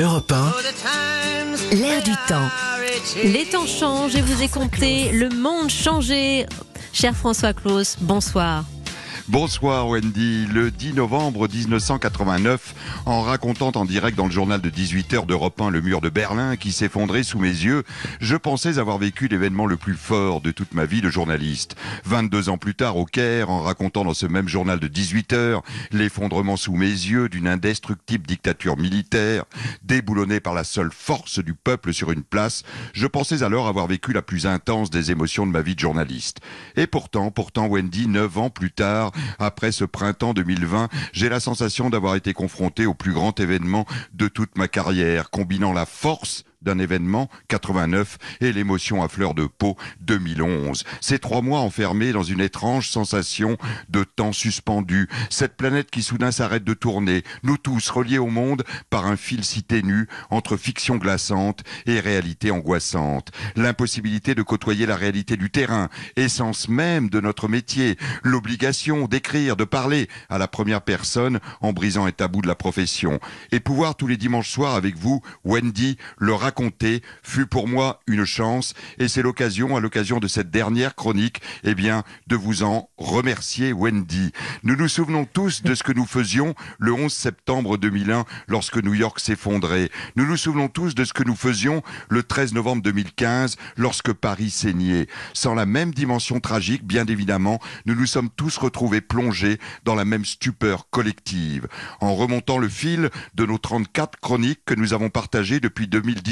Europe 1, L'air du temps. Les temps changent et vous écoutez Le Monde changé. Cher François Claus, bonsoir. Bonsoir Wendy. Le 10 novembre 1989, en racontant en direct dans le journal de 18h d'Europe 1 le mur de Berlin qui s'effondrait sous mes yeux, je pensais avoir vécu l'événement le plus fort de toute ma vie de journaliste. 22 ans plus tard au Caire, en racontant dans ce même journal de 18h l'effondrement sous mes yeux d'une indestructible dictature militaire, déboulonnée par la seule force du peuple sur une place, je pensais alors avoir vécu la plus intense des émotions de ma vie de journaliste. Et pourtant, pourtant Wendy, 9 ans plus tard, après ce printemps 2020, j'ai la sensation d'avoir été confronté au plus grand événement de toute ma carrière, combinant la force d'un événement 89 et l'émotion à fleur de peau 2011. Ces trois mois enfermés dans une étrange sensation de temps suspendu, cette planète qui soudain s'arrête de tourner, nous tous reliés au monde par un fil si ténu entre fiction glaçante et réalité angoissante, l'impossibilité de côtoyer la réalité du terrain, essence même de notre métier, l'obligation d'écrire, de parler à la première personne en brisant un tabou de la profession, et pouvoir tous les dimanches soirs avec vous, Wendy, le raconter fut pour moi une chance et c'est l'occasion, à l'occasion de cette dernière chronique, eh bien, de vous en remercier, Wendy. Nous nous souvenons tous de ce que nous faisions le 11 septembre 2001 lorsque New York s'effondrait. Nous nous souvenons tous de ce que nous faisions le 13 novembre 2015 lorsque Paris saignait. Sans la même dimension tragique, bien évidemment, nous nous sommes tous retrouvés plongés dans la même stupeur collective. En remontant le fil de nos 34 chroniques que nous avons partagées depuis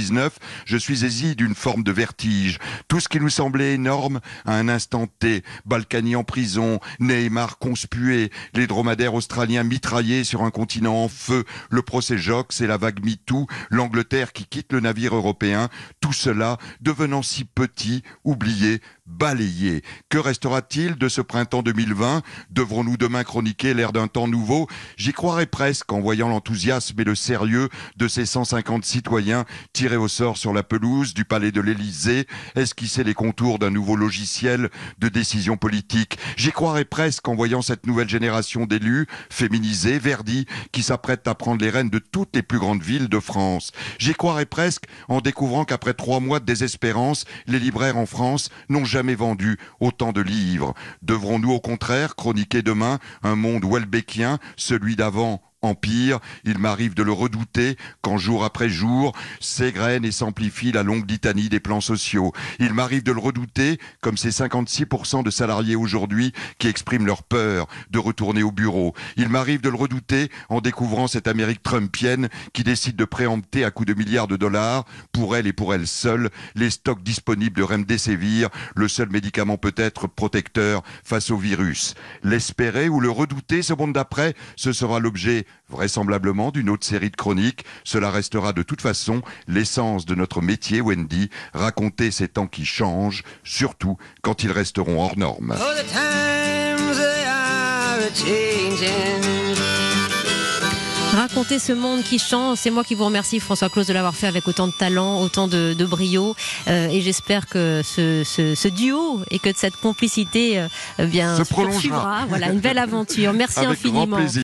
2019, je suis saisi d'une forme de vertige. Tout ce qui nous semblait énorme à un instant T, Balkany en prison, Neymar conspué, les dromadaires australiens mitraillés sur un continent en feu, le procès Jox et la vague MeToo, l'Angleterre qui quitte le navire européen, tout cela devenant si petit, oublié, balayé. Que restera-t-il de ce printemps 2020 Devrons-nous demain chroniquer l'ère d'un temps nouveau? J'y croirais presque en voyant l'enthousiasme et le sérieux de ces 150 citoyens tirés au sort sur la pelouse du palais de l'Élysée, esquisser les contours d'un nouveau logiciel de décision politique. J'y croirais presque en voyant cette nouvelle génération d'élus, féminisés, verdis, qui s'apprêtent à prendre les rênes de toutes les plus grandes villes de France. J'y croirais presque en découvrant qu'après trois mois de désespérance, les libraires en France n'ont vendu autant de livres. Devrons-nous au contraire chroniquer demain un monde welbeckien, celui d'avant empire, il m'arrive de le redouter quand jour après jour s'égrène et s'amplifie la longue litanie des plans sociaux. Il m'arrive de le redouter comme ces 56% de salariés aujourd'hui qui expriment leur peur de retourner au bureau. Il m'arrive de le redouter en découvrant cette Amérique trumpienne qui décide de préempter à coups de milliards de dollars, pour elle et pour elle seule, les stocks disponibles de Remdesivir, le seul médicament peut-être protecteur face au virus. L'espérer ou le redouter, ce monde d'après, ce sera l'objet vraisemblablement d'une autre série de chroniques. Cela restera de toute façon l'essence de notre métier, Wendy, raconter ces temps qui changent, surtout quand ils resteront hors normes. Raconter ce monde qui change, c'est moi qui vous remercie François Claus de l'avoir fait avec autant de talent, autant de, de brio, euh, et j'espère que ce, ce, ce, duo et que cette complicité euh, bien se prolongera. Voilà, une belle aventure. Merci avec infiniment. Grand plaisir.